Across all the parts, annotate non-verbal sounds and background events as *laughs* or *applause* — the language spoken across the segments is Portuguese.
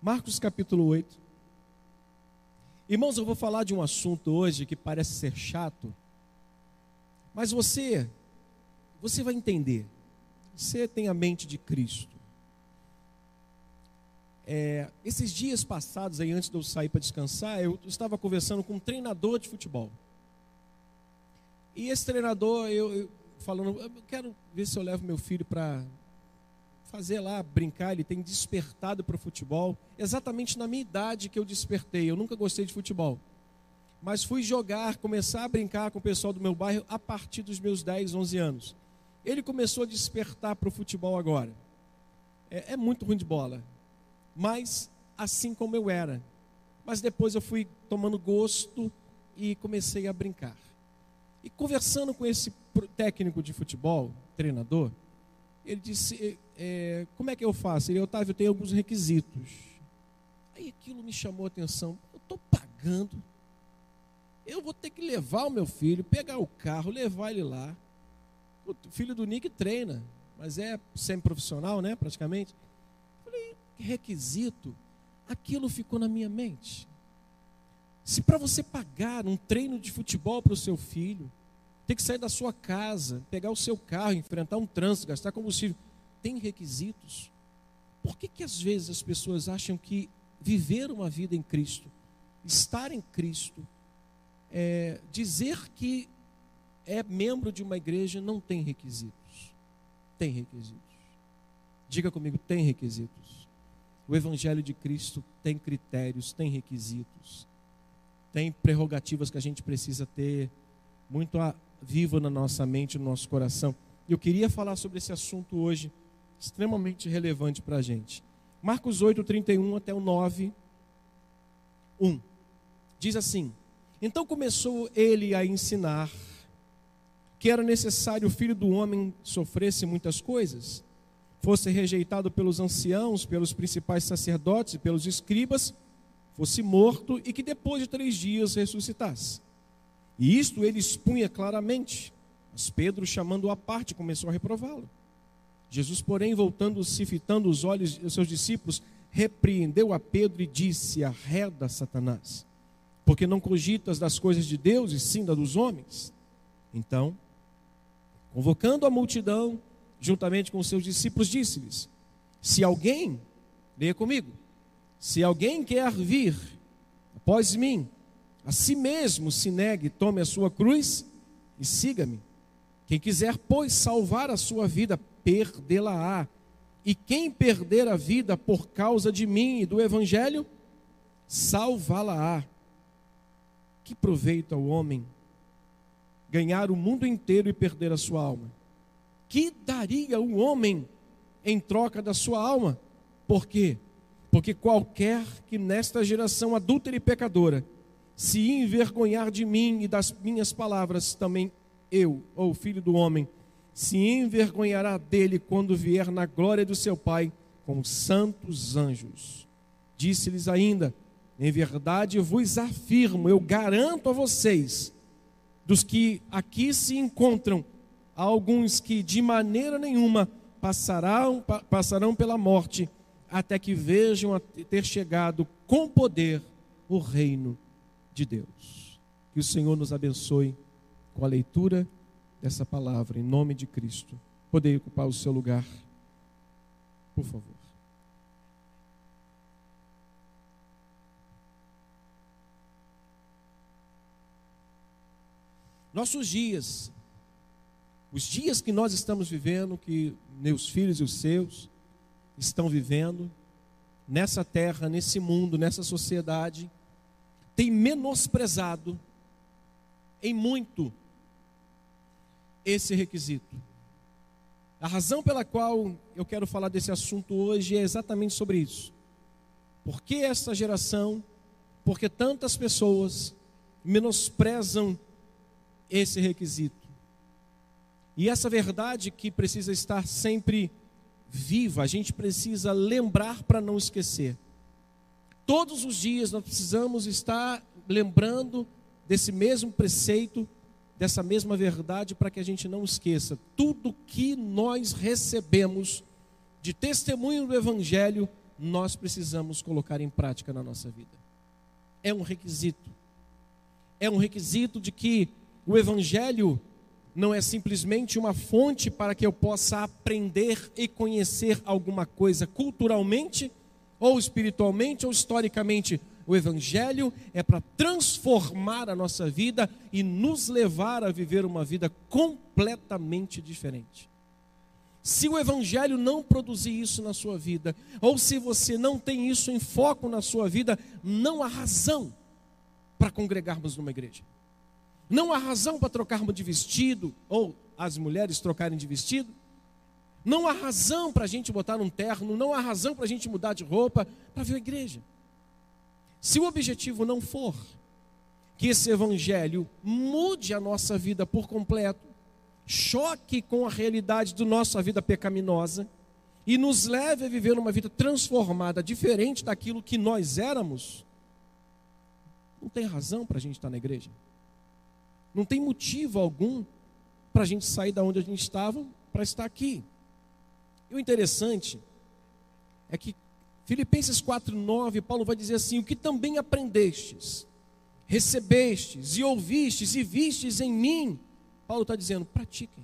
Marcos capítulo 8. Irmãos, eu vou falar de um assunto hoje que parece ser chato, mas você, você vai entender. Você tem a mente de Cristo. É, esses dias passados, aí, antes de eu sair para descansar, eu estava conversando com um treinador de futebol. E esse treinador, eu, eu falando, eu quero ver se eu levo meu filho para fazer lá, brincar, ele tem despertado para o futebol, exatamente na minha idade que eu despertei. Eu nunca gostei de futebol. Mas fui jogar, começar a brincar com o pessoal do meu bairro a partir dos meus 10, 11 anos. Ele começou a despertar para o futebol agora. É, é muito ruim de bola. Mas assim como eu era. Mas depois eu fui tomando gosto e comecei a brincar. E conversando com esse técnico de futebol, treinador, ele disse: é, Como é que eu faço? Ele, Otávio, tenho alguns requisitos. Aí aquilo me chamou a atenção. Eu estou pagando. Eu vou ter que levar o meu filho, pegar o carro, levar ele lá. O filho do Nick treina, mas é semi-profissional, né? Praticamente. Eu falei: requisito? Aquilo ficou na minha mente. Se para você pagar um treino de futebol para o seu filho, tem que sair da sua casa, pegar o seu carro, enfrentar um trânsito, gastar combustível. Tem requisitos. Por que, que às vezes as pessoas acham que viver uma vida em Cristo, estar em Cristo, é, dizer que é membro de uma igreja não tem requisitos? Tem requisitos. Diga comigo, tem requisitos. O Evangelho de Cristo tem critérios, tem requisitos, tem prerrogativas que a gente precisa ter muito a, vivo na nossa mente, no nosso coração. Eu queria falar sobre esse assunto hoje, extremamente relevante para a gente. Marcos 8, 31 até o 9, 1. Diz assim: Então começou ele a ensinar que era necessário o filho do homem sofresse muitas coisas, fosse rejeitado pelos anciãos, pelos principais sacerdotes e pelos escribas, fosse morto e que depois de três dias ressuscitasse. E isto ele expunha claramente. Mas Pedro, chamando-o à parte, começou a reprová-lo. Jesus, porém, voltando-se, fitando os olhos dos seus discípulos, repreendeu a Pedro e disse: Arreda, Satanás, porque não cogitas das coisas de Deus e sim das dos homens. Então, convocando a multidão, juntamente com os seus discípulos, disse-lhes: Se alguém, leia comigo, se alguém quer vir após mim, a si mesmo se negue, tome a sua cruz e siga-me. Quem quiser, pois, salvar a sua vida, perdê-la-á. E quem perder a vida por causa de mim e do Evangelho, salvá-la-á. Que proveito ao homem ganhar o mundo inteiro e perder a sua alma? Que daria o homem em troca da sua alma? Por quê? Porque qualquer que nesta geração adúltera e pecadora se envergonhar de mim e das minhas palavras, também eu, ou filho do homem, se envergonhará dele quando vier na glória do seu Pai com os santos anjos. Disse-lhes ainda: Em verdade vos afirmo, eu garanto a vocês, dos que aqui se encontram, alguns que de maneira nenhuma passarão, passarão pela morte, até que vejam ter chegado com poder o reino de Deus. Que o Senhor nos abençoe com a leitura dessa palavra, em nome de Cristo. Poder ocupar o seu lugar, por favor. Nossos dias, os dias que nós estamos vivendo, que meus filhos e os seus estão vivendo, nessa terra, nesse mundo, nessa sociedade, tem menosprezado em muito esse requisito. A razão pela qual eu quero falar desse assunto hoje é exatamente sobre isso. Por que essa geração, porque tantas pessoas menosprezam esse requisito? E essa verdade que precisa estar sempre viva, a gente precisa lembrar para não esquecer. Todos os dias nós precisamos estar lembrando desse mesmo preceito, dessa mesma verdade, para que a gente não esqueça. Tudo que nós recebemos de testemunho do Evangelho nós precisamos colocar em prática na nossa vida. É um requisito. É um requisito de que o Evangelho não é simplesmente uma fonte para que eu possa aprender e conhecer alguma coisa culturalmente, ou espiritualmente, ou historicamente. O Evangelho é para transformar a nossa vida e nos levar a viver uma vida completamente diferente. Se o Evangelho não produzir isso na sua vida, ou se você não tem isso em foco na sua vida, não há razão para congregarmos numa igreja. Não há razão para trocarmos de vestido, ou as mulheres trocarem de vestido. Não há razão para a gente botar um terno, não há razão para a gente mudar de roupa para vir à igreja. Se o objetivo não for que esse evangelho mude a nossa vida por completo, choque com a realidade da nossa vida pecaminosa e nos leve a viver uma vida transformada, diferente daquilo que nós éramos, não tem razão para a gente estar na igreja. Não tem motivo algum para a gente sair da onde a gente estava para estar aqui. E o interessante é que Filipenses 4:9, Paulo vai dizer assim: "O que também aprendestes, recebestes e ouvistes e vistes em mim, Paulo está dizendo: pratiquem.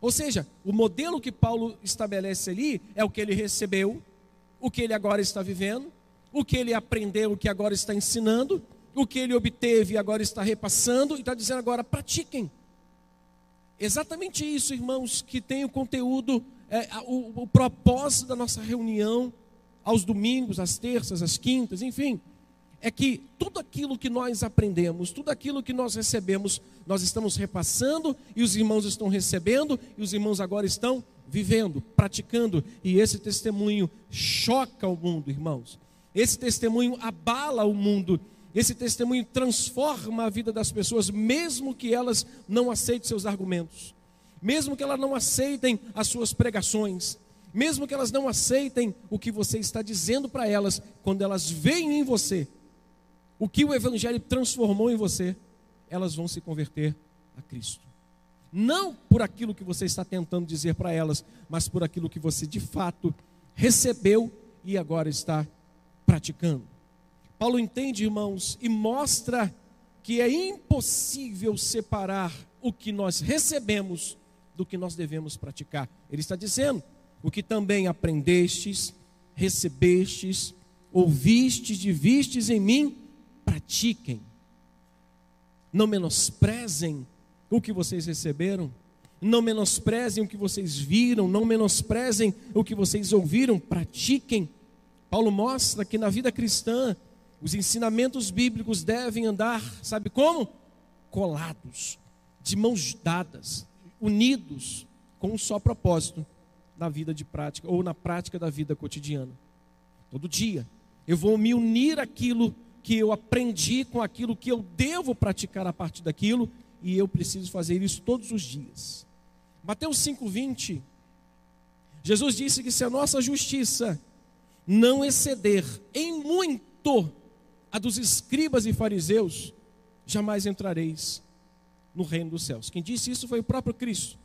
Ou seja, o modelo que Paulo estabelece ali é o que ele recebeu, o que ele agora está vivendo, o que ele aprendeu, o que agora está ensinando, o que ele obteve e agora está repassando, e está dizendo agora: pratiquem. Exatamente isso, irmãos, que tem o conteúdo, é, o, o propósito da nossa reunião aos domingos, às terças, às quintas, enfim é que tudo aquilo que nós aprendemos, tudo aquilo que nós recebemos, nós estamos repassando e os irmãos estão recebendo e os irmãos agora estão vivendo, praticando, e esse testemunho choca o mundo, irmãos. Esse testemunho abala o mundo. Esse testemunho transforma a vida das pessoas, mesmo que elas não aceitem seus argumentos, mesmo que elas não aceitem as suas pregações, mesmo que elas não aceitem o que você está dizendo para elas, quando elas veem em você o que o Evangelho transformou em você, elas vão se converter a Cristo. Não por aquilo que você está tentando dizer para elas, mas por aquilo que você de fato recebeu e agora está praticando. Paulo entende, irmãos, e mostra que é impossível separar o que nós recebemos do que nós devemos praticar. Ele está dizendo: o que também aprendestes, recebestes, ouvistes e vistes em mim, pratiquem. Não menosprezem o que vocês receberam. Não menosprezem o que vocês viram. Não menosprezem o que vocês ouviram. Pratiquem. Paulo mostra que na vida cristã, os ensinamentos bíblicos devem andar, sabe como? Colados, de mãos dadas, unidos, com um só propósito na vida de prática, ou na prática da vida cotidiana. Todo dia, eu vou me unir àquilo que eu aprendi com aquilo que eu devo praticar a partir daquilo, e eu preciso fazer isso todos os dias. Mateus 5:20 Jesus disse que se a nossa justiça não exceder em muito a dos escribas e fariseus, jamais entrareis no reino dos céus. Quem disse isso foi o próprio Cristo.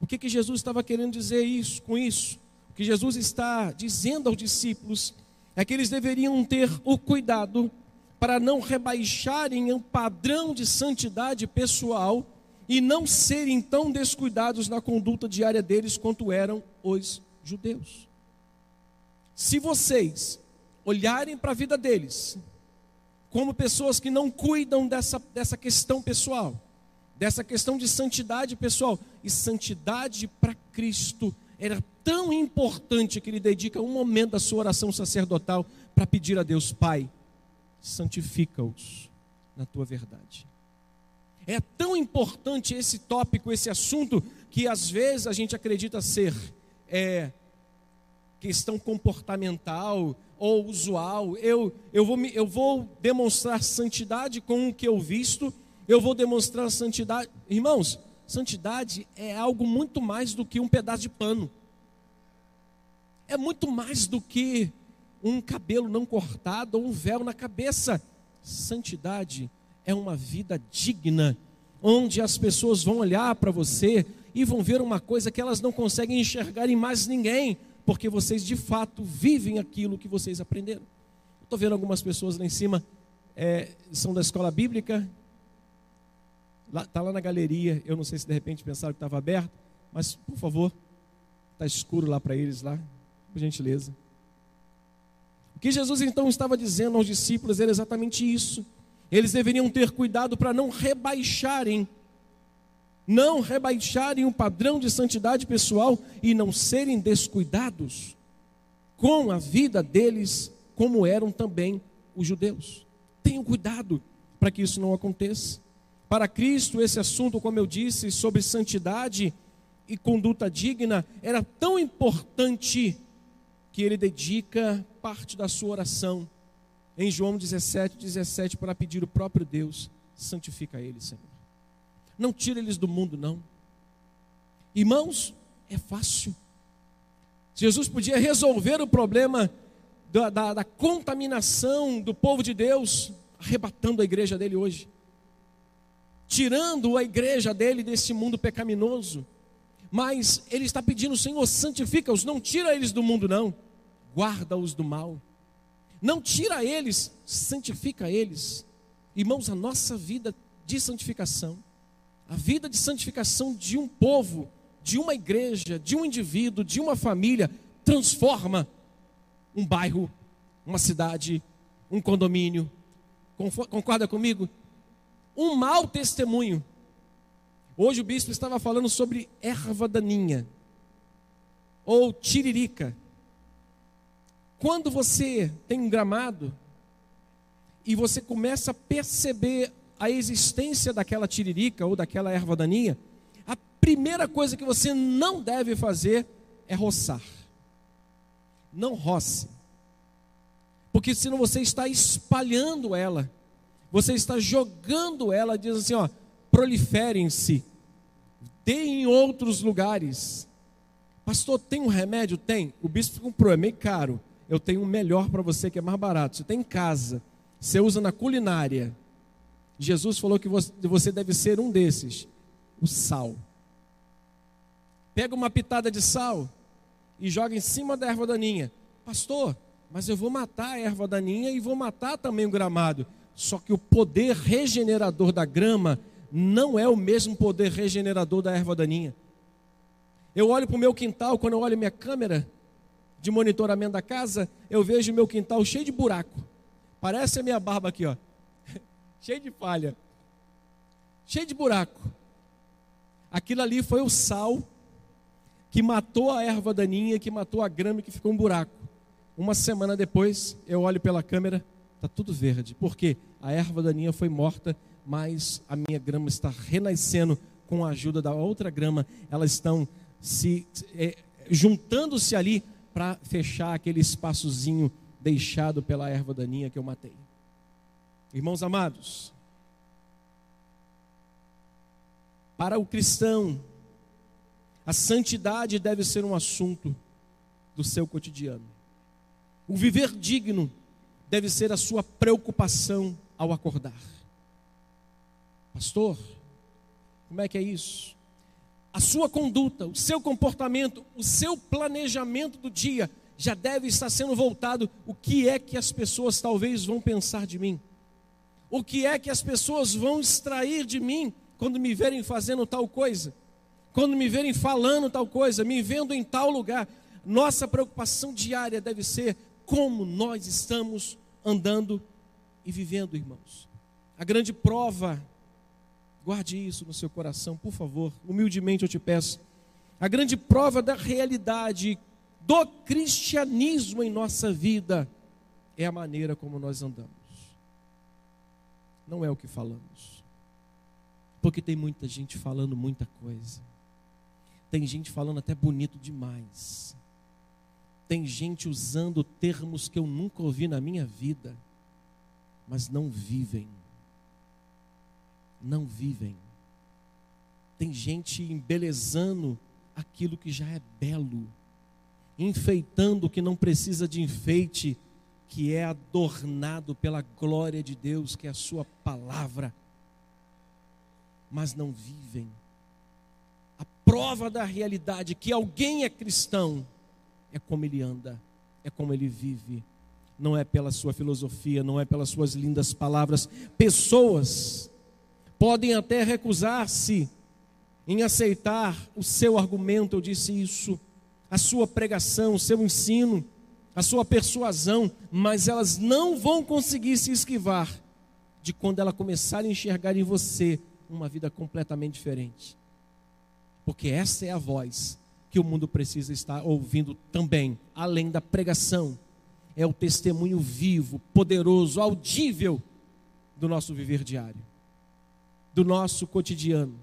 O que, que Jesus estava querendo dizer isso, com isso? O que Jesus está dizendo aos discípulos é que eles deveriam ter o cuidado para não rebaixarem um padrão de santidade pessoal e não serem tão descuidados na conduta diária deles quanto eram os judeus. Se vocês olharem para a vida deles como pessoas que não cuidam dessa, dessa questão pessoal, dessa questão de santidade pessoal, e santidade para Cristo era tão importante que ele dedica um momento da sua oração sacerdotal para pedir a Deus, Pai, santifica-os na tua verdade. É tão importante esse tópico, esse assunto, que às vezes a gente acredita ser é, questão comportamental ou usual. Eu, eu, vou, eu vou demonstrar santidade com o que eu visto, eu vou demonstrar santidade. Irmãos, santidade é algo muito mais do que um pedaço de pano. É muito mais do que um cabelo não cortado ou um véu na cabeça. Santidade é uma vida digna, onde as pessoas vão olhar para você e vão ver uma coisa que elas não conseguem enxergar em mais ninguém. Porque vocês de fato vivem aquilo que vocês aprenderam. Estou vendo algumas pessoas lá em cima, é, são da escola bíblica, está lá na galeria. Eu não sei se de repente pensaram que estava aberto, mas por favor, está escuro lá para eles, lá, por gentileza. O que Jesus então estava dizendo aos discípulos era exatamente isso. Eles deveriam ter cuidado para não rebaixarem, não rebaixarem o padrão de santidade pessoal e não serem descuidados com a vida deles, como eram também os judeus. Tenham cuidado para que isso não aconteça. Para Cristo, esse assunto, como eu disse, sobre santidade e conduta digna, era tão importante que ele dedica parte da sua oração em João 17, 17, para pedir o próprio Deus, santifica eles, Senhor. Não tira eles do mundo, não. Irmãos, é fácil. Jesus podia resolver o problema da, da, da contaminação do povo de Deus, arrebatando a igreja dele hoje, tirando a igreja dele desse mundo pecaminoso. Mas ele está pedindo, Senhor, santifica-os, não tira eles do mundo, não, guarda-os do mal. Não tira eles, santifica eles. Irmãos, a nossa vida de santificação, a vida de santificação de um povo, de uma igreja, de um indivíduo, de uma família, transforma um bairro, uma cidade, um condomínio. Concorda comigo? Um mau testemunho. Hoje o bispo estava falando sobre erva daninha ou tiririca. Quando você tem um gramado e você começa a perceber a existência daquela tiririca ou daquela erva daninha, a primeira coisa que você não deve fazer é roçar. Não roce. Porque senão você está espalhando ela. Você está jogando ela, diz assim, ó, proliferem-se. Tem em outros lugares. Pastor, tem um remédio? Tem. O bispo comprou, é meio caro eu tenho um melhor para você que é mais barato. Você tem em casa, você usa na culinária. Jesus falou que você deve ser um desses, o sal. Pega uma pitada de sal e joga em cima da erva daninha. Pastor, mas eu vou matar a erva daninha e vou matar também o gramado. Só que o poder regenerador da grama não é o mesmo poder regenerador da erva daninha. Eu olho para o meu quintal, quando eu olho minha câmera, de monitoramento da casa, eu vejo meu quintal cheio de buraco. Parece a minha barba aqui, ó. *laughs* cheio de falha. Cheio de buraco. Aquilo ali foi o sal que matou a erva daninha, que matou a grama que ficou um buraco. Uma semana depois, eu olho pela câmera, está tudo verde. Por quê? A erva daninha foi morta, mas a minha grama está renascendo com a ajuda da outra grama. Elas estão se é, juntando-se ali para fechar aquele espaçozinho deixado pela erva daninha que eu matei. Irmãos amados, para o cristão, a santidade deve ser um assunto do seu cotidiano. O viver digno deve ser a sua preocupação ao acordar. Pastor, como é que é isso? a sua conduta, o seu comportamento, o seu planejamento do dia já deve estar sendo voltado o que é que as pessoas talvez vão pensar de mim. O que é que as pessoas vão extrair de mim quando me verem fazendo tal coisa? Quando me verem falando tal coisa, me vendo em tal lugar. Nossa preocupação diária deve ser como nós estamos andando e vivendo, irmãos. A grande prova Guarde isso no seu coração, por favor. Humildemente eu te peço. A grande prova da realidade do cristianismo em nossa vida é a maneira como nós andamos. Não é o que falamos. Porque tem muita gente falando muita coisa. Tem gente falando até bonito demais. Tem gente usando termos que eu nunca ouvi na minha vida, mas não vivem não vivem. Tem gente embelezando aquilo que já é belo, enfeitando o que não precisa de enfeite, que é adornado pela glória de Deus, que é a Sua palavra, mas não vivem. A prova da realidade que alguém é cristão é como ele anda, é como ele vive. Não é pela sua filosofia, não é pelas suas lindas palavras. Pessoas podem até recusar-se em aceitar o seu argumento, eu disse isso, a sua pregação, o seu ensino, a sua persuasão, mas elas não vão conseguir se esquivar de quando ela começar a enxergar em você uma vida completamente diferente. Porque essa é a voz que o mundo precisa estar ouvindo também, além da pregação. É o testemunho vivo, poderoso, audível do nosso viver diário, do nosso cotidiano.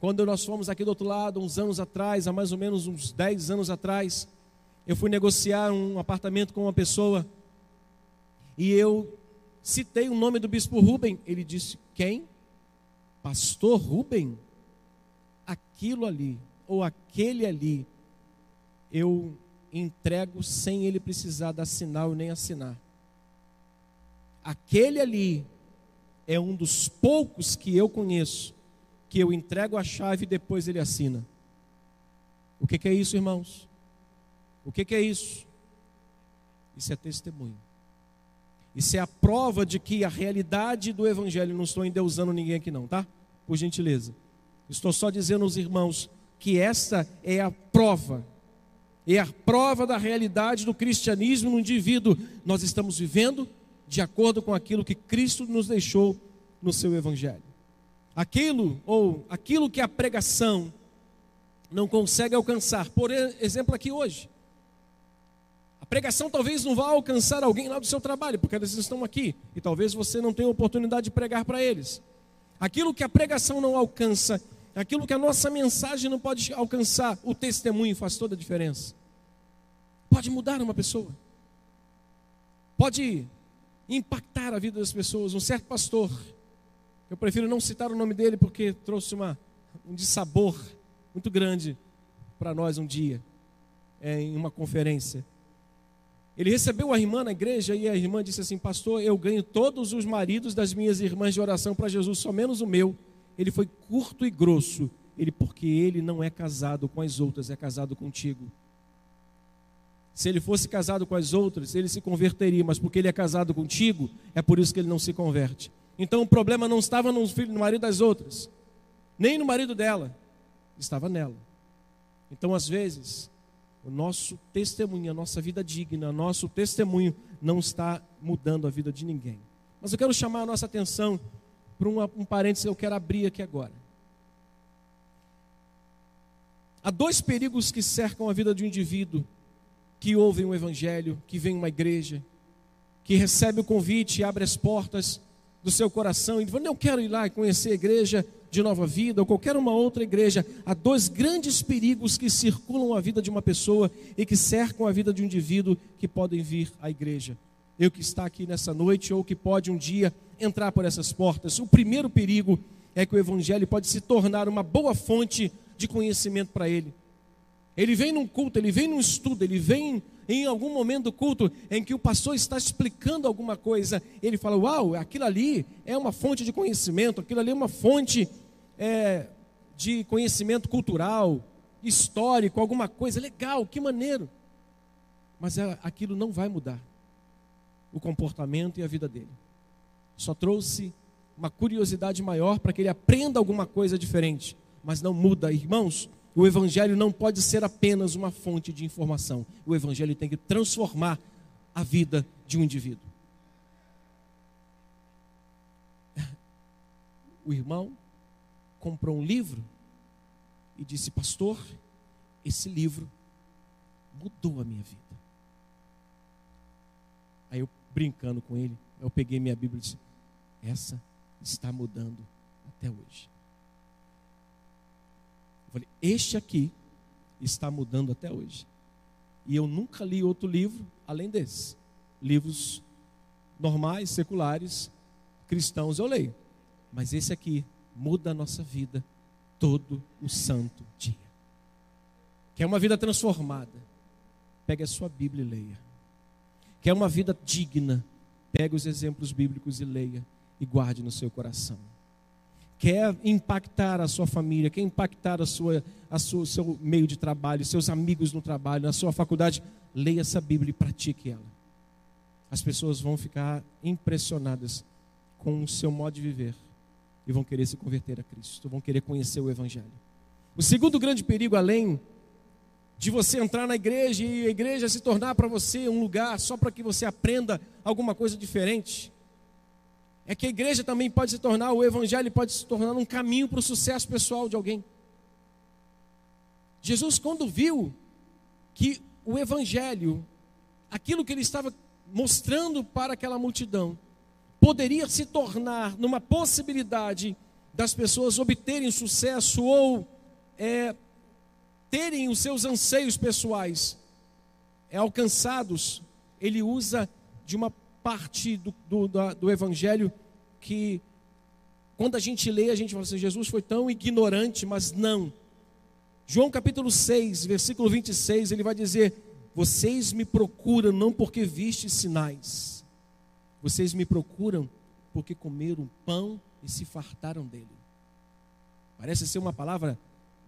Quando nós fomos aqui do outro lado, uns anos atrás, há mais ou menos uns 10 anos atrás, eu fui negociar um apartamento com uma pessoa e eu citei o nome do bispo Rubem. Ele disse: Quem? Pastor Rubem? Aquilo ali, ou aquele ali, eu entrego sem ele precisar dar sinal nem assinar. Aquele ali é um dos poucos que eu conheço que eu entrego a chave e depois ele assina. O que, que é isso, irmãos? O que, que é isso? Isso é testemunho. Isso é a prova de que a realidade do Evangelho, não estou endeusando ninguém aqui, não, tá? Por gentileza. Estou só dizendo aos irmãos que essa é a prova, é a prova da realidade do cristianismo no indivíduo. Nós estamos vivendo de acordo com aquilo que Cristo nos deixou no seu Evangelho. Aquilo, ou aquilo que a pregação não consegue alcançar, por exemplo, aqui hoje. A pregação talvez não vá alcançar alguém lá do seu trabalho, porque eles estão aqui, e talvez você não tenha oportunidade de pregar para eles. Aquilo que a pregação não alcança, aquilo que a nossa mensagem não pode alcançar, o testemunho faz toda a diferença. Pode mudar uma pessoa, pode impactar a vida das pessoas. Um certo pastor, eu prefiro não citar o nome dele porque trouxe uma, um dissabor muito grande para nós um dia, é, em uma conferência. Ele recebeu a irmã na igreja e a irmã disse assim: Pastor, eu ganho todos os maridos das minhas irmãs de oração para Jesus, só menos o meu ele foi curto e grosso. Ele, porque ele não é casado com as outras, é casado contigo. Se ele fosse casado com as outras, ele se converteria, mas porque ele é casado contigo, é por isso que ele não se converte. Então o problema não estava no filho, no marido das outras, nem no marido dela, estava nela. Então, às vezes, o nosso testemunho, a nossa vida digna, nosso testemunho não está mudando a vida de ninguém. Mas eu quero chamar a nossa atenção para um parênteses eu quero abrir aqui agora. Há dois perigos que cercam a vida de um indivíduo que ouve um evangelho, que vem uma igreja, que recebe o convite e abre as portas do seu coração e diz: Não quero ir lá e conhecer a igreja de nova vida ou qualquer uma outra igreja. Há dois grandes perigos que circulam a vida de uma pessoa e que cercam a vida de um indivíduo que podem vir à igreja. Eu que está aqui nessa noite ou que pode um dia entrar por essas portas. O primeiro perigo é que o evangelho pode se tornar uma boa fonte de conhecimento para ele. Ele vem num culto, ele vem num estudo, ele vem em algum momento do culto em que o pastor está explicando alguma coisa, ele fala: Uau, aquilo ali é uma fonte de conhecimento, aquilo ali é uma fonte é, de conhecimento cultural, histórico, alguma coisa, legal, que maneiro. Mas aquilo não vai mudar o comportamento e a vida dele só trouxe uma curiosidade maior para que ele aprenda alguma coisa diferente, mas não muda, irmãos. O evangelho não pode ser apenas uma fonte de informação. O evangelho tem que transformar a vida de um indivíduo. O irmão comprou um livro e disse: Pastor, esse livro mudou a minha vida. Aí eu, brincando com ele, eu peguei minha Bíblia e disse: essa está mudando até hoje. Eu falei, este aqui está mudando até hoje. E eu nunca li outro livro além desse. Livros normais, seculares, cristãos eu leio. Mas esse aqui muda a nossa vida todo o santo dia. Quer uma vida transformada? Pegue a sua Bíblia e leia. Quer uma vida digna? Pegue os exemplos bíblicos e leia e guarde no seu coração. Quer impactar a sua família, quer impactar a sua, a sua, seu meio de trabalho, seus amigos no trabalho, na sua faculdade, leia essa Bíblia e pratique ela. As pessoas vão ficar impressionadas com o seu modo de viver e vão querer se converter a Cristo, vão querer conhecer o Evangelho. O segundo grande perigo, além de você entrar na igreja e a igreja se tornar para você um lugar só para que você aprenda alguma coisa diferente, é que a igreja também pode se tornar, o evangelho pode se tornar um caminho para o sucesso pessoal de alguém. Jesus, quando viu que o evangelho, aquilo que ele estava mostrando para aquela multidão, poderia se tornar numa possibilidade das pessoas obterem sucesso ou é, terem os seus anseios pessoais é, alcançados, ele usa de uma parte do, do, do Evangelho que, quando a gente lê, a gente fala assim: Jesus foi tão ignorante, mas não. João capítulo 6, versículo 26, ele vai dizer: Vocês me procuram não porque viste sinais, vocês me procuram porque comeram pão e se fartaram dele. Parece ser uma palavra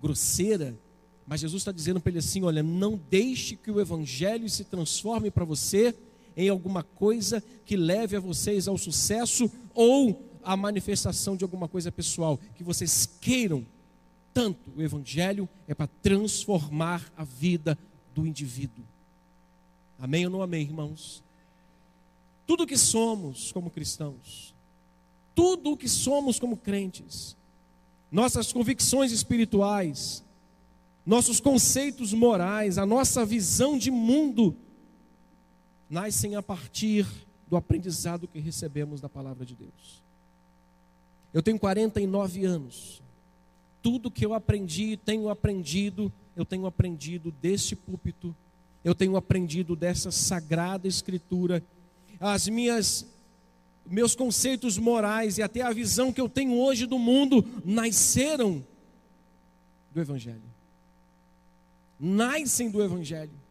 grosseira, mas Jesus está dizendo para ele assim: olha, não deixe que o evangelho se transforme para você em alguma coisa que leve a vocês ao sucesso ou à manifestação de alguma coisa pessoal, que vocês queiram tanto. O Evangelho é para transformar a vida do indivíduo. Amém ou não amém, irmãos? Tudo que somos como cristãos, tudo o que somos como crentes, nossas convicções espirituais, nossos conceitos morais, a nossa visão de mundo, nascem a partir do aprendizado que recebemos da palavra de Deus. Eu tenho 49 anos. Tudo que eu aprendi, tenho aprendido, eu tenho aprendido deste púlpito, eu tenho aprendido dessa sagrada escritura. As minhas meus conceitos morais e até a visão que eu tenho hoje do mundo nasceram do evangelho. Nascem do evangelho.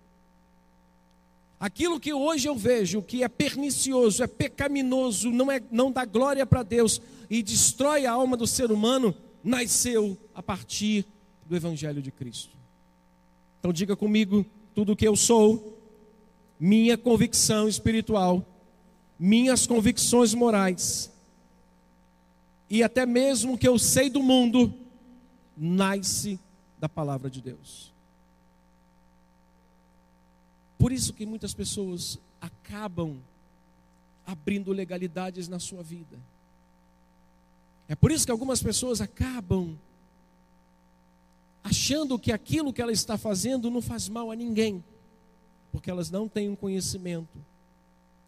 Aquilo que hoje eu vejo que é pernicioso, é pecaminoso, não, é, não dá glória para Deus e destrói a alma do ser humano, nasceu a partir do Evangelho de Cristo. Então diga comigo tudo o que eu sou, minha convicção espiritual, minhas convicções morais, e até mesmo o que eu sei do mundo, nasce da palavra de Deus. Por isso que muitas pessoas acabam abrindo legalidades na sua vida. É por isso que algumas pessoas acabam achando que aquilo que ela está fazendo não faz mal a ninguém, porque elas não têm um conhecimento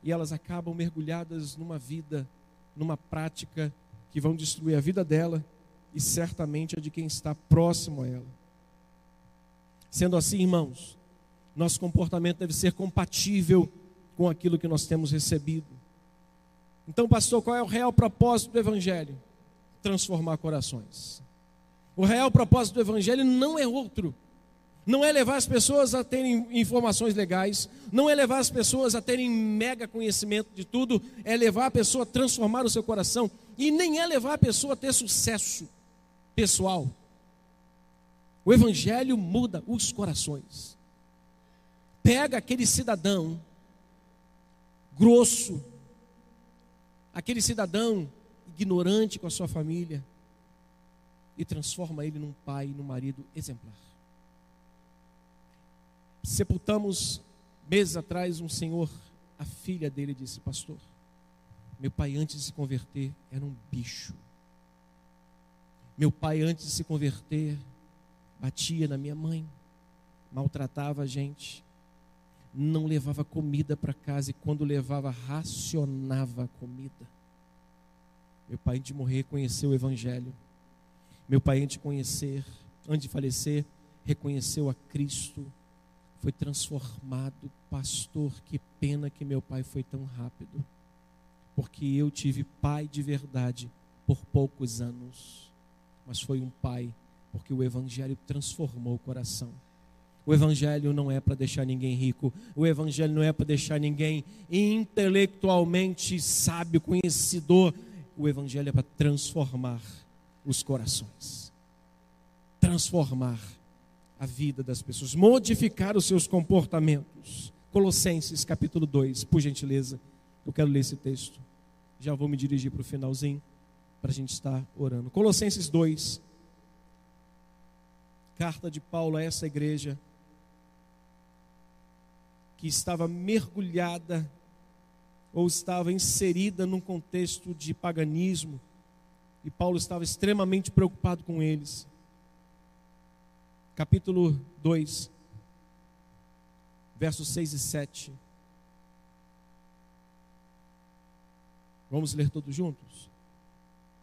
e elas acabam mergulhadas numa vida, numa prática que vão destruir a vida dela e certamente a de quem está próximo a ela. Sendo assim, irmãos, nosso comportamento deve ser compatível com aquilo que nós temos recebido. Então, pastor, qual é o real propósito do Evangelho? Transformar corações. O real propósito do Evangelho não é outro. Não é levar as pessoas a terem informações legais, não é levar as pessoas a terem mega conhecimento de tudo, é levar a pessoa a transformar o seu coração e nem é levar a pessoa a ter sucesso pessoal. O Evangelho muda os corações pega aquele cidadão grosso, aquele cidadão ignorante com a sua família, e transforma ele num pai e num marido exemplar. Sepultamos meses atrás um senhor, a filha dele disse: Pastor, meu pai antes de se converter era um bicho. Meu pai antes de se converter batia na minha mãe, maltratava a gente, não levava comida para casa e quando levava, racionava a comida. Meu pai, antes de morrer, conheceu o Evangelho. Meu pai, antes de conhecer, antes de falecer, reconheceu a Cristo. Foi transformado. Pastor, que pena que meu pai foi tão rápido. Porque eu tive pai de verdade por poucos anos. Mas foi um pai, porque o Evangelho transformou o coração. O evangelho não é para deixar ninguém rico. O evangelho não é para deixar ninguém intelectualmente sábio, conhecedor. O evangelho é para transformar os corações, transformar a vida das pessoas, modificar os seus comportamentos. Colossenses capítulo 2, por gentileza, eu quero ler esse texto. Já vou me dirigir para o finalzinho, para a gente estar orando. Colossenses 2, carta de Paulo a essa igreja, que estava mergulhada ou estava inserida num contexto de paganismo, e Paulo estava extremamente preocupado com eles. Capítulo 2, versos 6 e 7. Vamos ler todos juntos?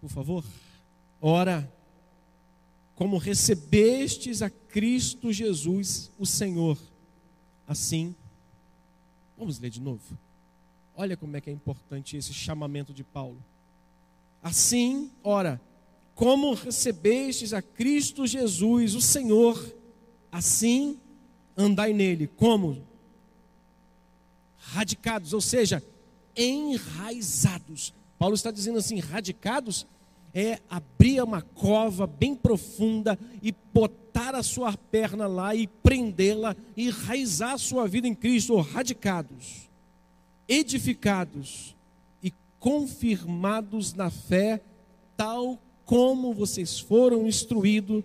Por favor. Ora, como recebestes a Cristo Jesus, o Senhor, assim, vamos ler de novo. Olha como é que é importante esse chamamento de Paulo. Assim, ora, como recebestes a Cristo Jesus, o Senhor, assim andai nele. Como? Radicados, ou seja, enraizados. Paulo está dizendo assim: radicados é abrir uma cova bem profunda e botar a sua perna lá e prendê-la e enraizar a sua vida em Cristo, radicados edificados e confirmados na fé, tal como vocês foram instruídos,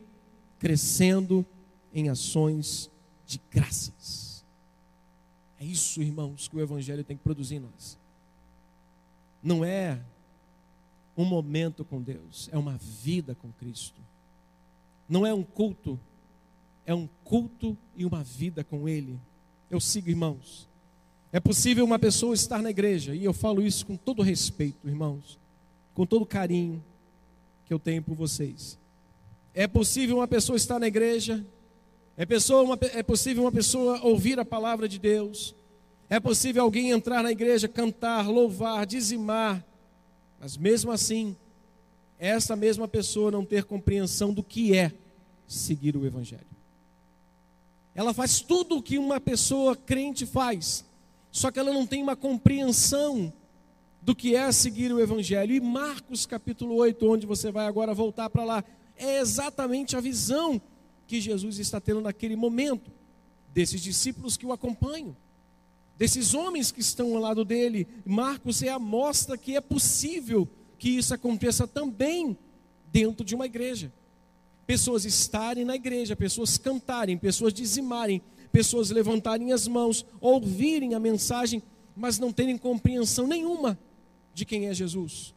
crescendo em ações de graças. É isso, irmãos, que o Evangelho tem que produzir em nós. Não é um momento com Deus, é uma vida com Cristo. Não é um culto, é um culto e uma vida com Ele. Eu sigo, irmãos. É possível uma pessoa estar na igreja, e eu falo isso com todo respeito, irmãos, com todo carinho que eu tenho por vocês. É possível uma pessoa estar na igreja, é, pessoa, uma, é possível uma pessoa ouvir a palavra de Deus, é possível alguém entrar na igreja, cantar, louvar, dizimar, mas mesmo assim, essa mesma pessoa não ter compreensão do que é seguir o Evangelho. Ela faz tudo o que uma pessoa crente faz, só que ela não tem uma compreensão do que é seguir o Evangelho. E Marcos capítulo 8, onde você vai agora voltar para lá, é exatamente a visão que Jesus está tendo naquele momento, desses discípulos que o acompanham, desses homens que estão ao lado dele. Marcos é a mostra que é possível que isso aconteça também dentro de uma igreja. Pessoas estarem na igreja, pessoas cantarem, pessoas dizimarem, pessoas levantarem as mãos, ouvirem a mensagem, mas não terem compreensão nenhuma de quem é Jesus,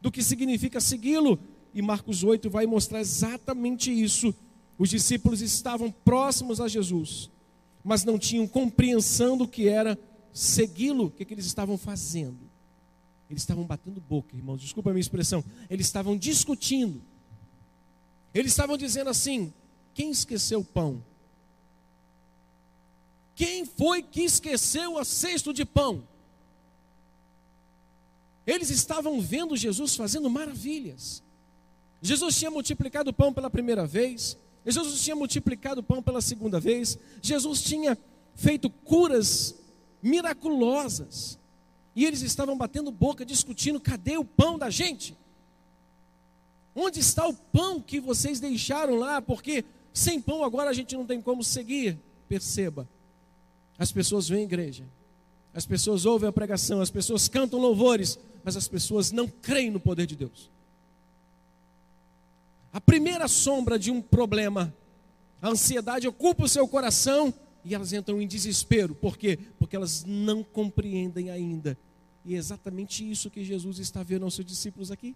do que significa segui-lo. E Marcos 8 vai mostrar exatamente isso. Os discípulos estavam próximos a Jesus, mas não tinham compreensão do que era segui-lo, o que, que eles estavam fazendo. Eles estavam batendo boca, irmãos, desculpa a minha expressão. Eles estavam discutindo. Eles estavam dizendo assim: quem esqueceu o pão? Quem foi que esqueceu a cesto de pão? Eles estavam vendo Jesus fazendo maravilhas. Jesus tinha multiplicado o pão pela primeira vez, Jesus tinha multiplicado o pão pela segunda vez, Jesus tinha feito curas miraculosas. E eles estavam batendo boca, discutindo: cadê o pão da gente? Onde está o pão que vocês deixaram lá? Porque sem pão agora a gente não tem como seguir. Perceba, as pessoas vêm à igreja, as pessoas ouvem a pregação, as pessoas cantam louvores, mas as pessoas não creem no poder de Deus. A primeira sombra de um problema, a ansiedade ocupa o seu coração e elas entram em desespero. Por quê? Porque elas não compreendem ainda. E é exatamente isso que Jesus está vendo aos seus discípulos aqui.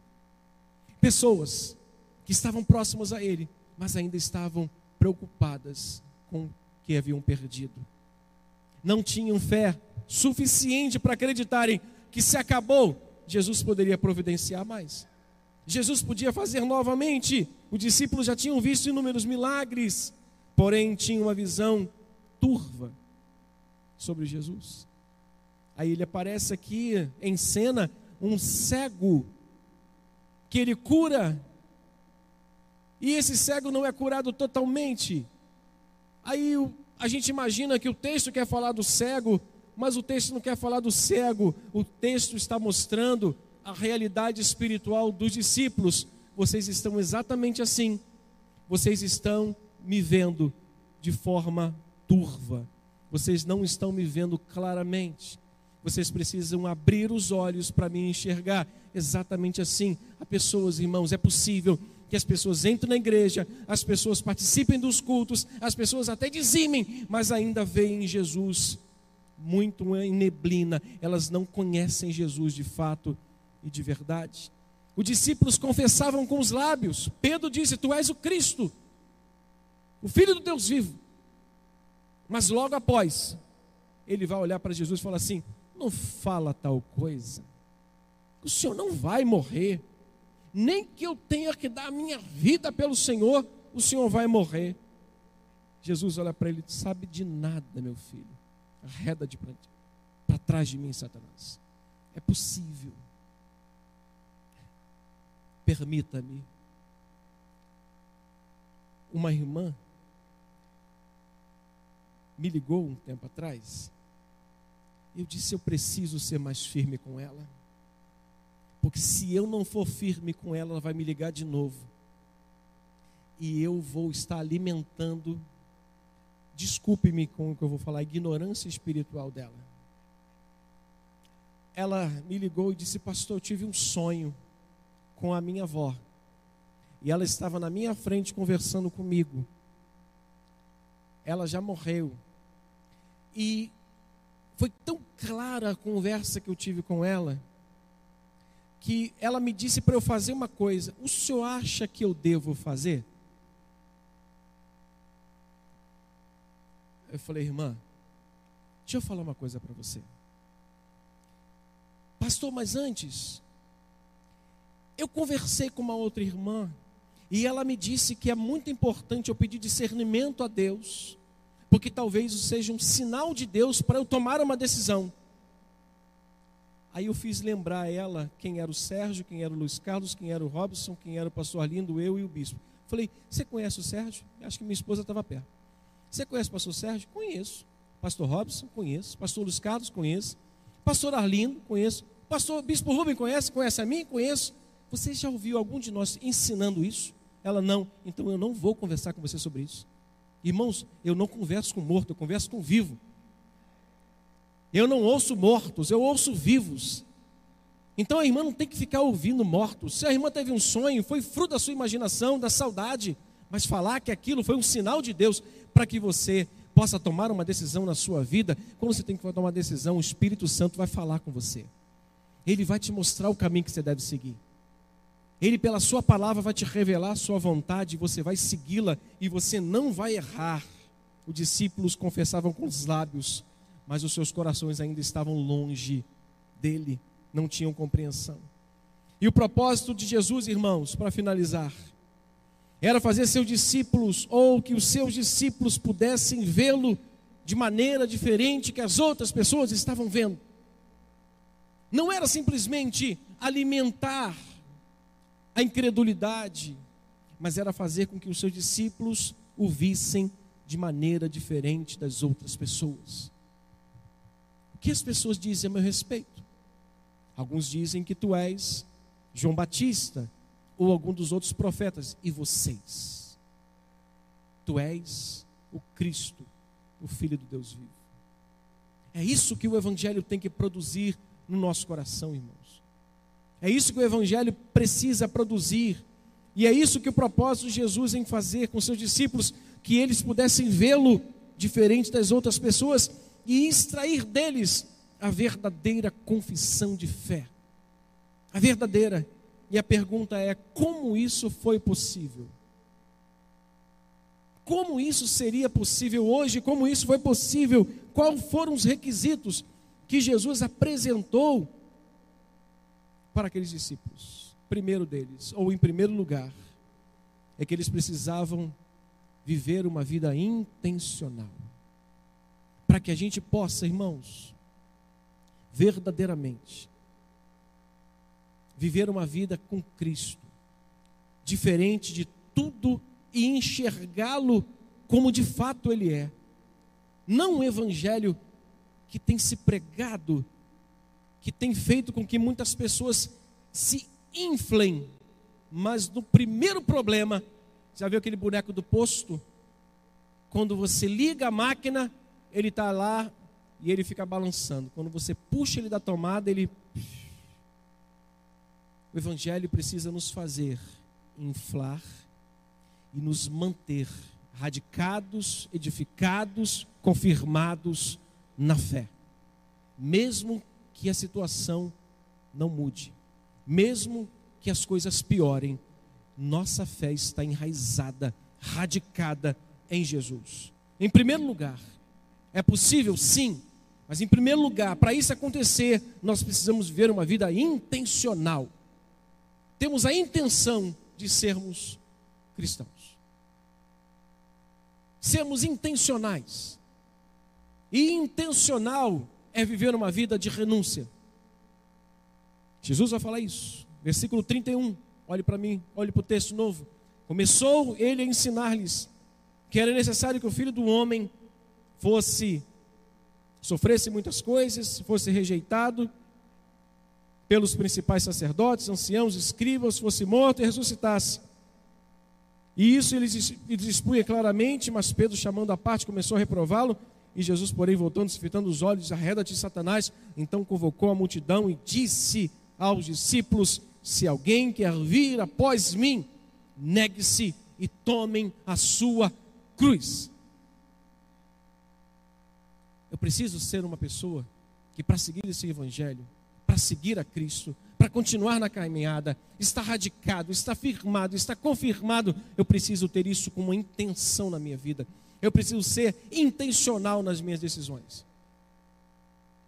Pessoas que estavam próximas a Ele, mas ainda estavam preocupadas com o que haviam perdido não tinham fé suficiente para acreditarem que se acabou, Jesus poderia providenciar mais. Jesus podia fazer novamente. Os discípulos já tinham visto inúmeros milagres, porém tinham uma visão turva sobre Jesus. Aí ele aparece aqui em cena um cego que ele cura. E esse cego não é curado totalmente. Aí a gente imagina que o texto quer falar do cego, mas o texto não quer falar do cego, o texto está mostrando a realidade espiritual dos discípulos, vocês estão exatamente assim. Vocês estão me vendo de forma turva. Vocês não estão me vendo claramente. Vocês precisam abrir os olhos para me enxergar. Exatamente assim. Há pessoas, irmãos, é possível que as pessoas entrem na igreja, as pessoas participem dos cultos, as pessoas até dizimem, mas ainda veem Jesus muito em neblina. Elas não conhecem Jesus de fato e de verdade. Os discípulos confessavam com os lábios. Pedro disse: Tu és o Cristo, o Filho do Deus vivo. Mas logo após, ele vai olhar para Jesus e falar assim: Não fala tal coisa. O Senhor não vai morrer. Nem que eu tenha que dar a minha vida pelo Senhor, o Senhor vai morrer. Jesus olha para ele: Sabe de nada, meu filho. Arreda de para trás de mim, Satanás. É possível. Permita-me. Uma irmã me ligou um tempo atrás. Eu disse: eu preciso ser mais firme com ela. Porque se eu não for firme com ela, ela vai me ligar de novo. E eu vou estar alimentando, desculpe-me com o que eu vou falar, a ignorância espiritual dela. Ela me ligou e disse: Pastor, eu tive um sonho com a minha avó. E ela estava na minha frente conversando comigo. Ela já morreu. E foi tão clara a conversa que eu tive com ela, que ela me disse para eu fazer uma coisa: O senhor acha que eu devo fazer? Eu falei, irmã, deixa eu falar uma coisa para você. Pastor, mas antes, eu conversei com uma outra irmã e ela me disse que é muito importante eu pedir discernimento a Deus porque talvez seja um sinal de Deus para eu tomar uma decisão. Aí eu fiz lembrar ela quem era o Sérgio, quem era o Luiz Carlos, quem era o Robson, quem era o pastor Arlindo, eu e o bispo. Falei, você conhece o Sérgio? Acho que minha esposa estava perto. Você conhece o pastor Sérgio? Conheço. Pastor Robson? Conheço. Pastor Luiz Carlos? Conheço. Pastor Arlindo? Conheço. Pastor Bispo Rubem? Conhece? Conhece a mim? Conheço. Você já ouviu algum de nós ensinando isso? Ela não. Então eu não vou conversar com você sobre isso. Irmãos, eu não converso com morto, eu converso com vivo. Eu não ouço mortos, eu ouço vivos. Então a irmã não tem que ficar ouvindo mortos. Se a irmã teve um sonho, foi fruto da sua imaginação, da saudade, mas falar que aquilo foi um sinal de Deus para que você possa tomar uma decisão na sua vida, quando você tem que tomar uma decisão, o Espírito Santo vai falar com você. Ele vai te mostrar o caminho que você deve seguir. Ele, pela Sua palavra, vai te revelar a Sua vontade, você vai segui-la e você não vai errar. Os discípulos confessavam com os lábios, mas os seus corações ainda estavam longe dele, não tinham compreensão. E o propósito de Jesus, irmãos, para finalizar, era fazer seus discípulos, ou que os seus discípulos pudessem vê-lo de maneira diferente que as outras pessoas estavam vendo. Não era simplesmente alimentar a incredulidade, mas era fazer com que os seus discípulos o vissem de maneira diferente das outras pessoas. O que as pessoas dizem a meu respeito? Alguns dizem que tu és João Batista ou algum dos outros profetas, e vocês? Tu és o Cristo, o Filho do Deus vivo. É isso que o Evangelho tem que produzir no nosso coração, irmãos. É isso que o Evangelho precisa produzir. E é isso que o propósito de Jesus em fazer com seus discípulos, que eles pudessem vê-lo diferente das outras pessoas e extrair deles a verdadeira confissão de fé. A verdadeira. E a pergunta é: como isso foi possível? Como isso seria possível hoje? Como isso foi possível? Quais foram os requisitos que Jesus apresentou para aqueles discípulos. Primeiro deles, ou em primeiro lugar, é que eles precisavam viver uma vida intencional. Para que a gente possa, irmãos, verdadeiramente viver uma vida com Cristo, diferente de tudo e enxergá-lo como de fato ele é. Não um evangelho que tem se pregado que tem feito com que muitas pessoas se inflem mas no primeiro problema, já viu aquele boneco do posto? Quando você liga a máquina, ele está lá e ele fica balançando. Quando você puxa ele da tomada, ele. O Evangelho precisa nos fazer inflar e nos manter radicados, edificados, confirmados na fé. Mesmo que a situação não mude, mesmo que as coisas piorem, nossa fé está enraizada, radicada em Jesus. Em primeiro lugar, é possível? Sim. Mas em primeiro lugar, para isso acontecer, nós precisamos viver uma vida intencional. Temos a intenção de sermos cristãos. Sermos intencionais. E intencional é viver uma vida de renúncia. Jesus vai falar isso. Versículo 31. Olhe para mim, olhe para o texto novo. Começou ele a ensinar-lhes que era necessário que o filho do homem fosse sofresse muitas coisas, fosse rejeitado pelos principais sacerdotes, anciãos, escribas, fosse morto e ressuscitasse. E isso ele expunha claramente, mas Pedro, chamando a parte, começou a reprová-lo. E Jesus, porém, voltando-se, fitando os olhos, arreda-te, Satanás. Então convocou a multidão e disse aos discípulos: Se alguém quer vir após mim, negue-se e tomem a sua cruz. Eu preciso ser uma pessoa que, para seguir esse evangelho, para seguir a Cristo, para continuar na caminhada, está radicado, está firmado, está confirmado. Eu preciso ter isso como uma intenção na minha vida. Eu preciso ser intencional nas minhas decisões.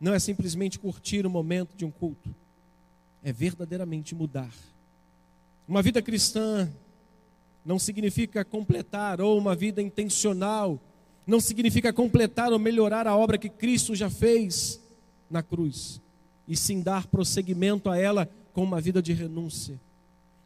Não é simplesmente curtir o momento de um culto, é verdadeiramente mudar. Uma vida cristã não significa completar, ou uma vida intencional, não significa completar ou melhorar a obra que Cristo já fez na cruz, e sim dar prosseguimento a ela com uma vida de renúncia,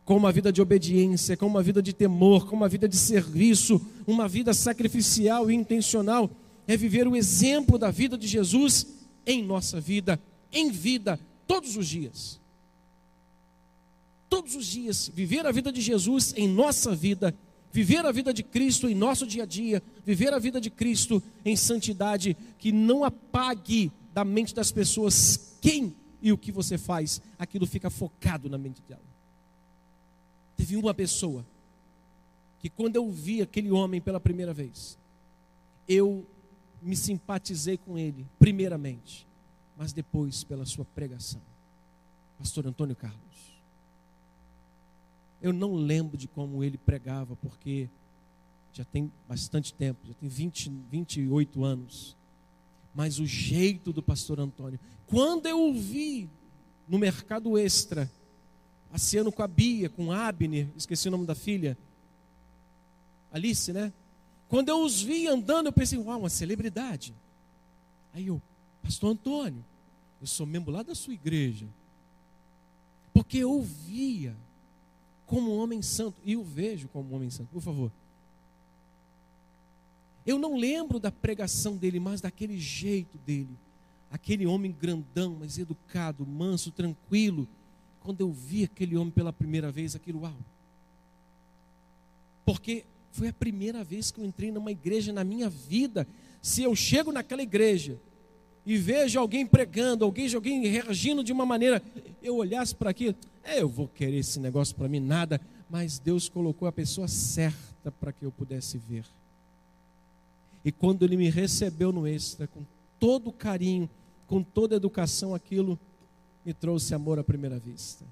com uma vida de obediência, com uma vida de temor, com uma vida de serviço, uma vida sacrificial e intencional. É viver o exemplo da vida de Jesus em nossa vida, em vida, todos os dias todos os dias, viver a vida de Jesus em nossa vida, viver a vida de Cristo em nosso dia a dia, viver a vida de Cristo em santidade, que não apague da mente das pessoas quem e o que você faz, aquilo fica focado na mente dela. Teve uma pessoa que, quando eu vi aquele homem pela primeira vez, eu me simpatizei com ele, primeiramente, mas depois pela sua pregação. Pastor Antônio Carlos. Eu não lembro de como ele pregava, porque já tem bastante tempo, já tem 20, 28 anos. Mas o jeito do pastor Antônio, quando eu o vi no mercado extra, passeando com a Bia, com a Abner, esqueci o nome da filha, Alice, né? Quando eu os vi andando, eu pensei, uau, uma celebridade. Aí eu, pastor Antônio, eu sou membro lá da sua igreja. Porque eu via como um homem santo, e o vejo como um homem santo, por favor. Eu não lembro da pregação dele, mas daquele jeito dele. Aquele homem grandão, mas educado, manso, tranquilo. Quando eu vi aquele homem pela primeira vez, aquilo, uau. Porque foi a primeira vez que eu entrei numa igreja na minha vida. Se eu chego naquela igreja e vejo alguém pregando, alguém, alguém reagindo de uma maneira, eu olhasse para aquilo, é, eu vou querer esse negócio para mim, nada, mas Deus colocou a pessoa certa para que eu pudesse ver. E quando Ele me recebeu no extra, com todo carinho, com toda educação, aquilo me trouxe amor à primeira vista.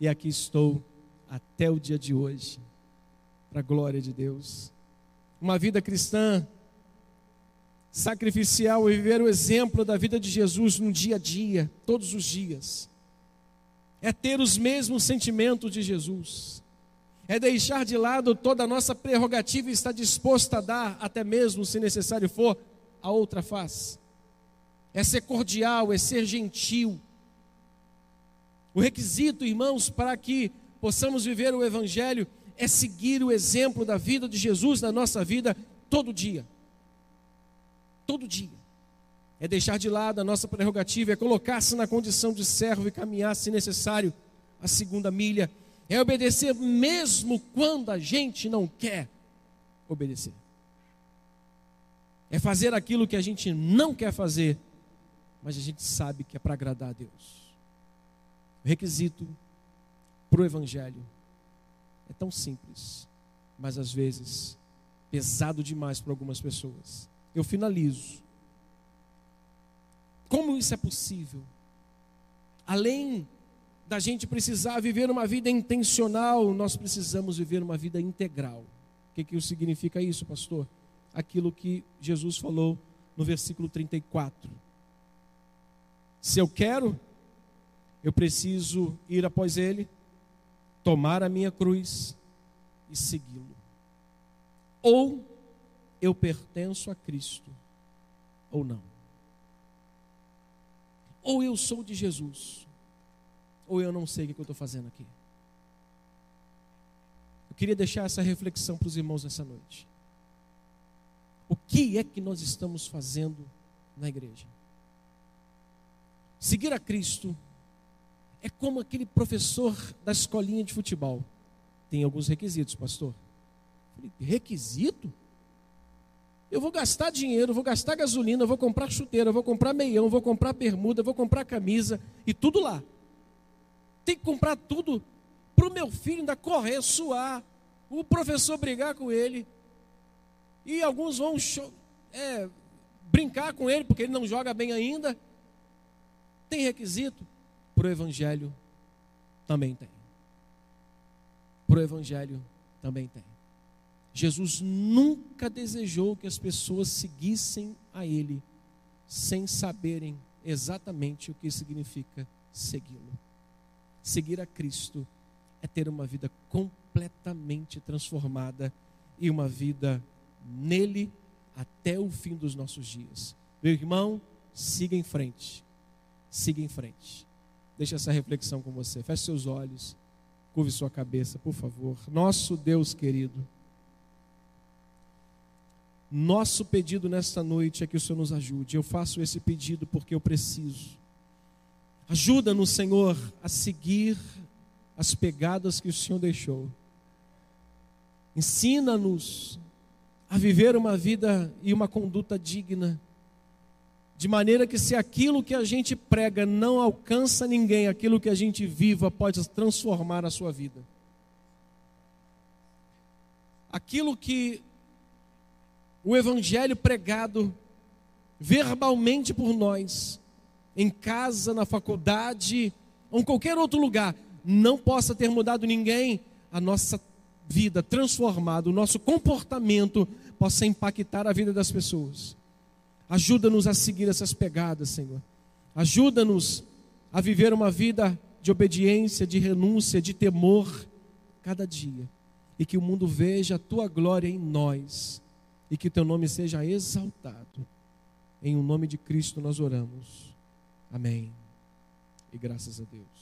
E aqui estou até o dia de hoje, para a glória de Deus. Uma vida cristã sacrificial e viver o exemplo da vida de Jesus no dia a dia, todos os dias. É ter os mesmos sentimentos de Jesus. É deixar de lado toda a nossa prerrogativa e estar disposto a dar, até mesmo, se necessário for, a outra face. É ser cordial, é ser gentil. O requisito, irmãos, para que possamos viver o Evangelho é seguir o exemplo da vida de Jesus na nossa vida todo dia todo dia. É deixar de lado a nossa prerrogativa, é colocar-se na condição de servo e caminhar, se necessário, a segunda milha. É obedecer mesmo quando a gente não quer obedecer. É fazer aquilo que a gente não quer fazer, mas a gente sabe que é para agradar a Deus. Requisito para o Evangelho é tão simples, mas às vezes pesado demais para algumas pessoas. Eu finalizo. Como isso é possível? Além da gente precisar viver uma vida intencional, nós precisamos viver uma vida integral. O que, que significa isso, pastor? Aquilo que Jesus falou no versículo 34. Se eu quero, eu preciso ir após Ele, tomar a minha cruz e segui-lo. Ou eu pertenço a Cristo, ou não. Ou eu sou de Jesus, ou eu não sei o que eu estou fazendo aqui. Eu queria deixar essa reflexão para os irmãos nessa noite. O que é que nós estamos fazendo na igreja? Seguir a Cristo é como aquele professor da escolinha de futebol. Tem alguns requisitos, pastor. requisito? Eu vou gastar dinheiro, vou gastar gasolina, vou comprar chuteira, vou comprar meião, vou comprar bermuda, vou comprar camisa e tudo lá. Tem que comprar tudo para o meu filho ainda correr, suar, o professor brigar com ele. E alguns vão é, brincar com ele porque ele não joga bem ainda. Tem requisito? Para o Evangelho também tem. Para o Evangelho também tem. Jesus nunca desejou que as pessoas seguissem a Ele sem saberem exatamente o que significa segui-lo. Seguir a Cristo é ter uma vida completamente transformada e uma vida nele até o fim dos nossos dias. Meu irmão, siga em frente. Siga em frente. Deixa essa reflexão com você. Feche seus olhos. Curve sua cabeça, por favor. Nosso Deus querido. Nosso pedido nesta noite é que o Senhor nos ajude. Eu faço esse pedido porque eu preciso. Ajuda-nos, Senhor, a seguir as pegadas que o Senhor deixou. Ensina-nos a viver uma vida e uma conduta digna, de maneira que se aquilo que a gente prega não alcança ninguém, aquilo que a gente viva pode transformar a sua vida. Aquilo que o evangelho pregado verbalmente por nós, em casa, na faculdade, ou em qualquer outro lugar, não possa ter mudado ninguém, a nossa vida transformada, o nosso comportamento possa impactar a vida das pessoas. Ajuda-nos a seguir essas pegadas, Senhor. Ajuda-nos a viver uma vida de obediência, de renúncia, de temor cada dia. E que o mundo veja a tua glória em nós e que teu nome seja exaltado. Em o nome de Cristo nós oramos. Amém. E graças a Deus.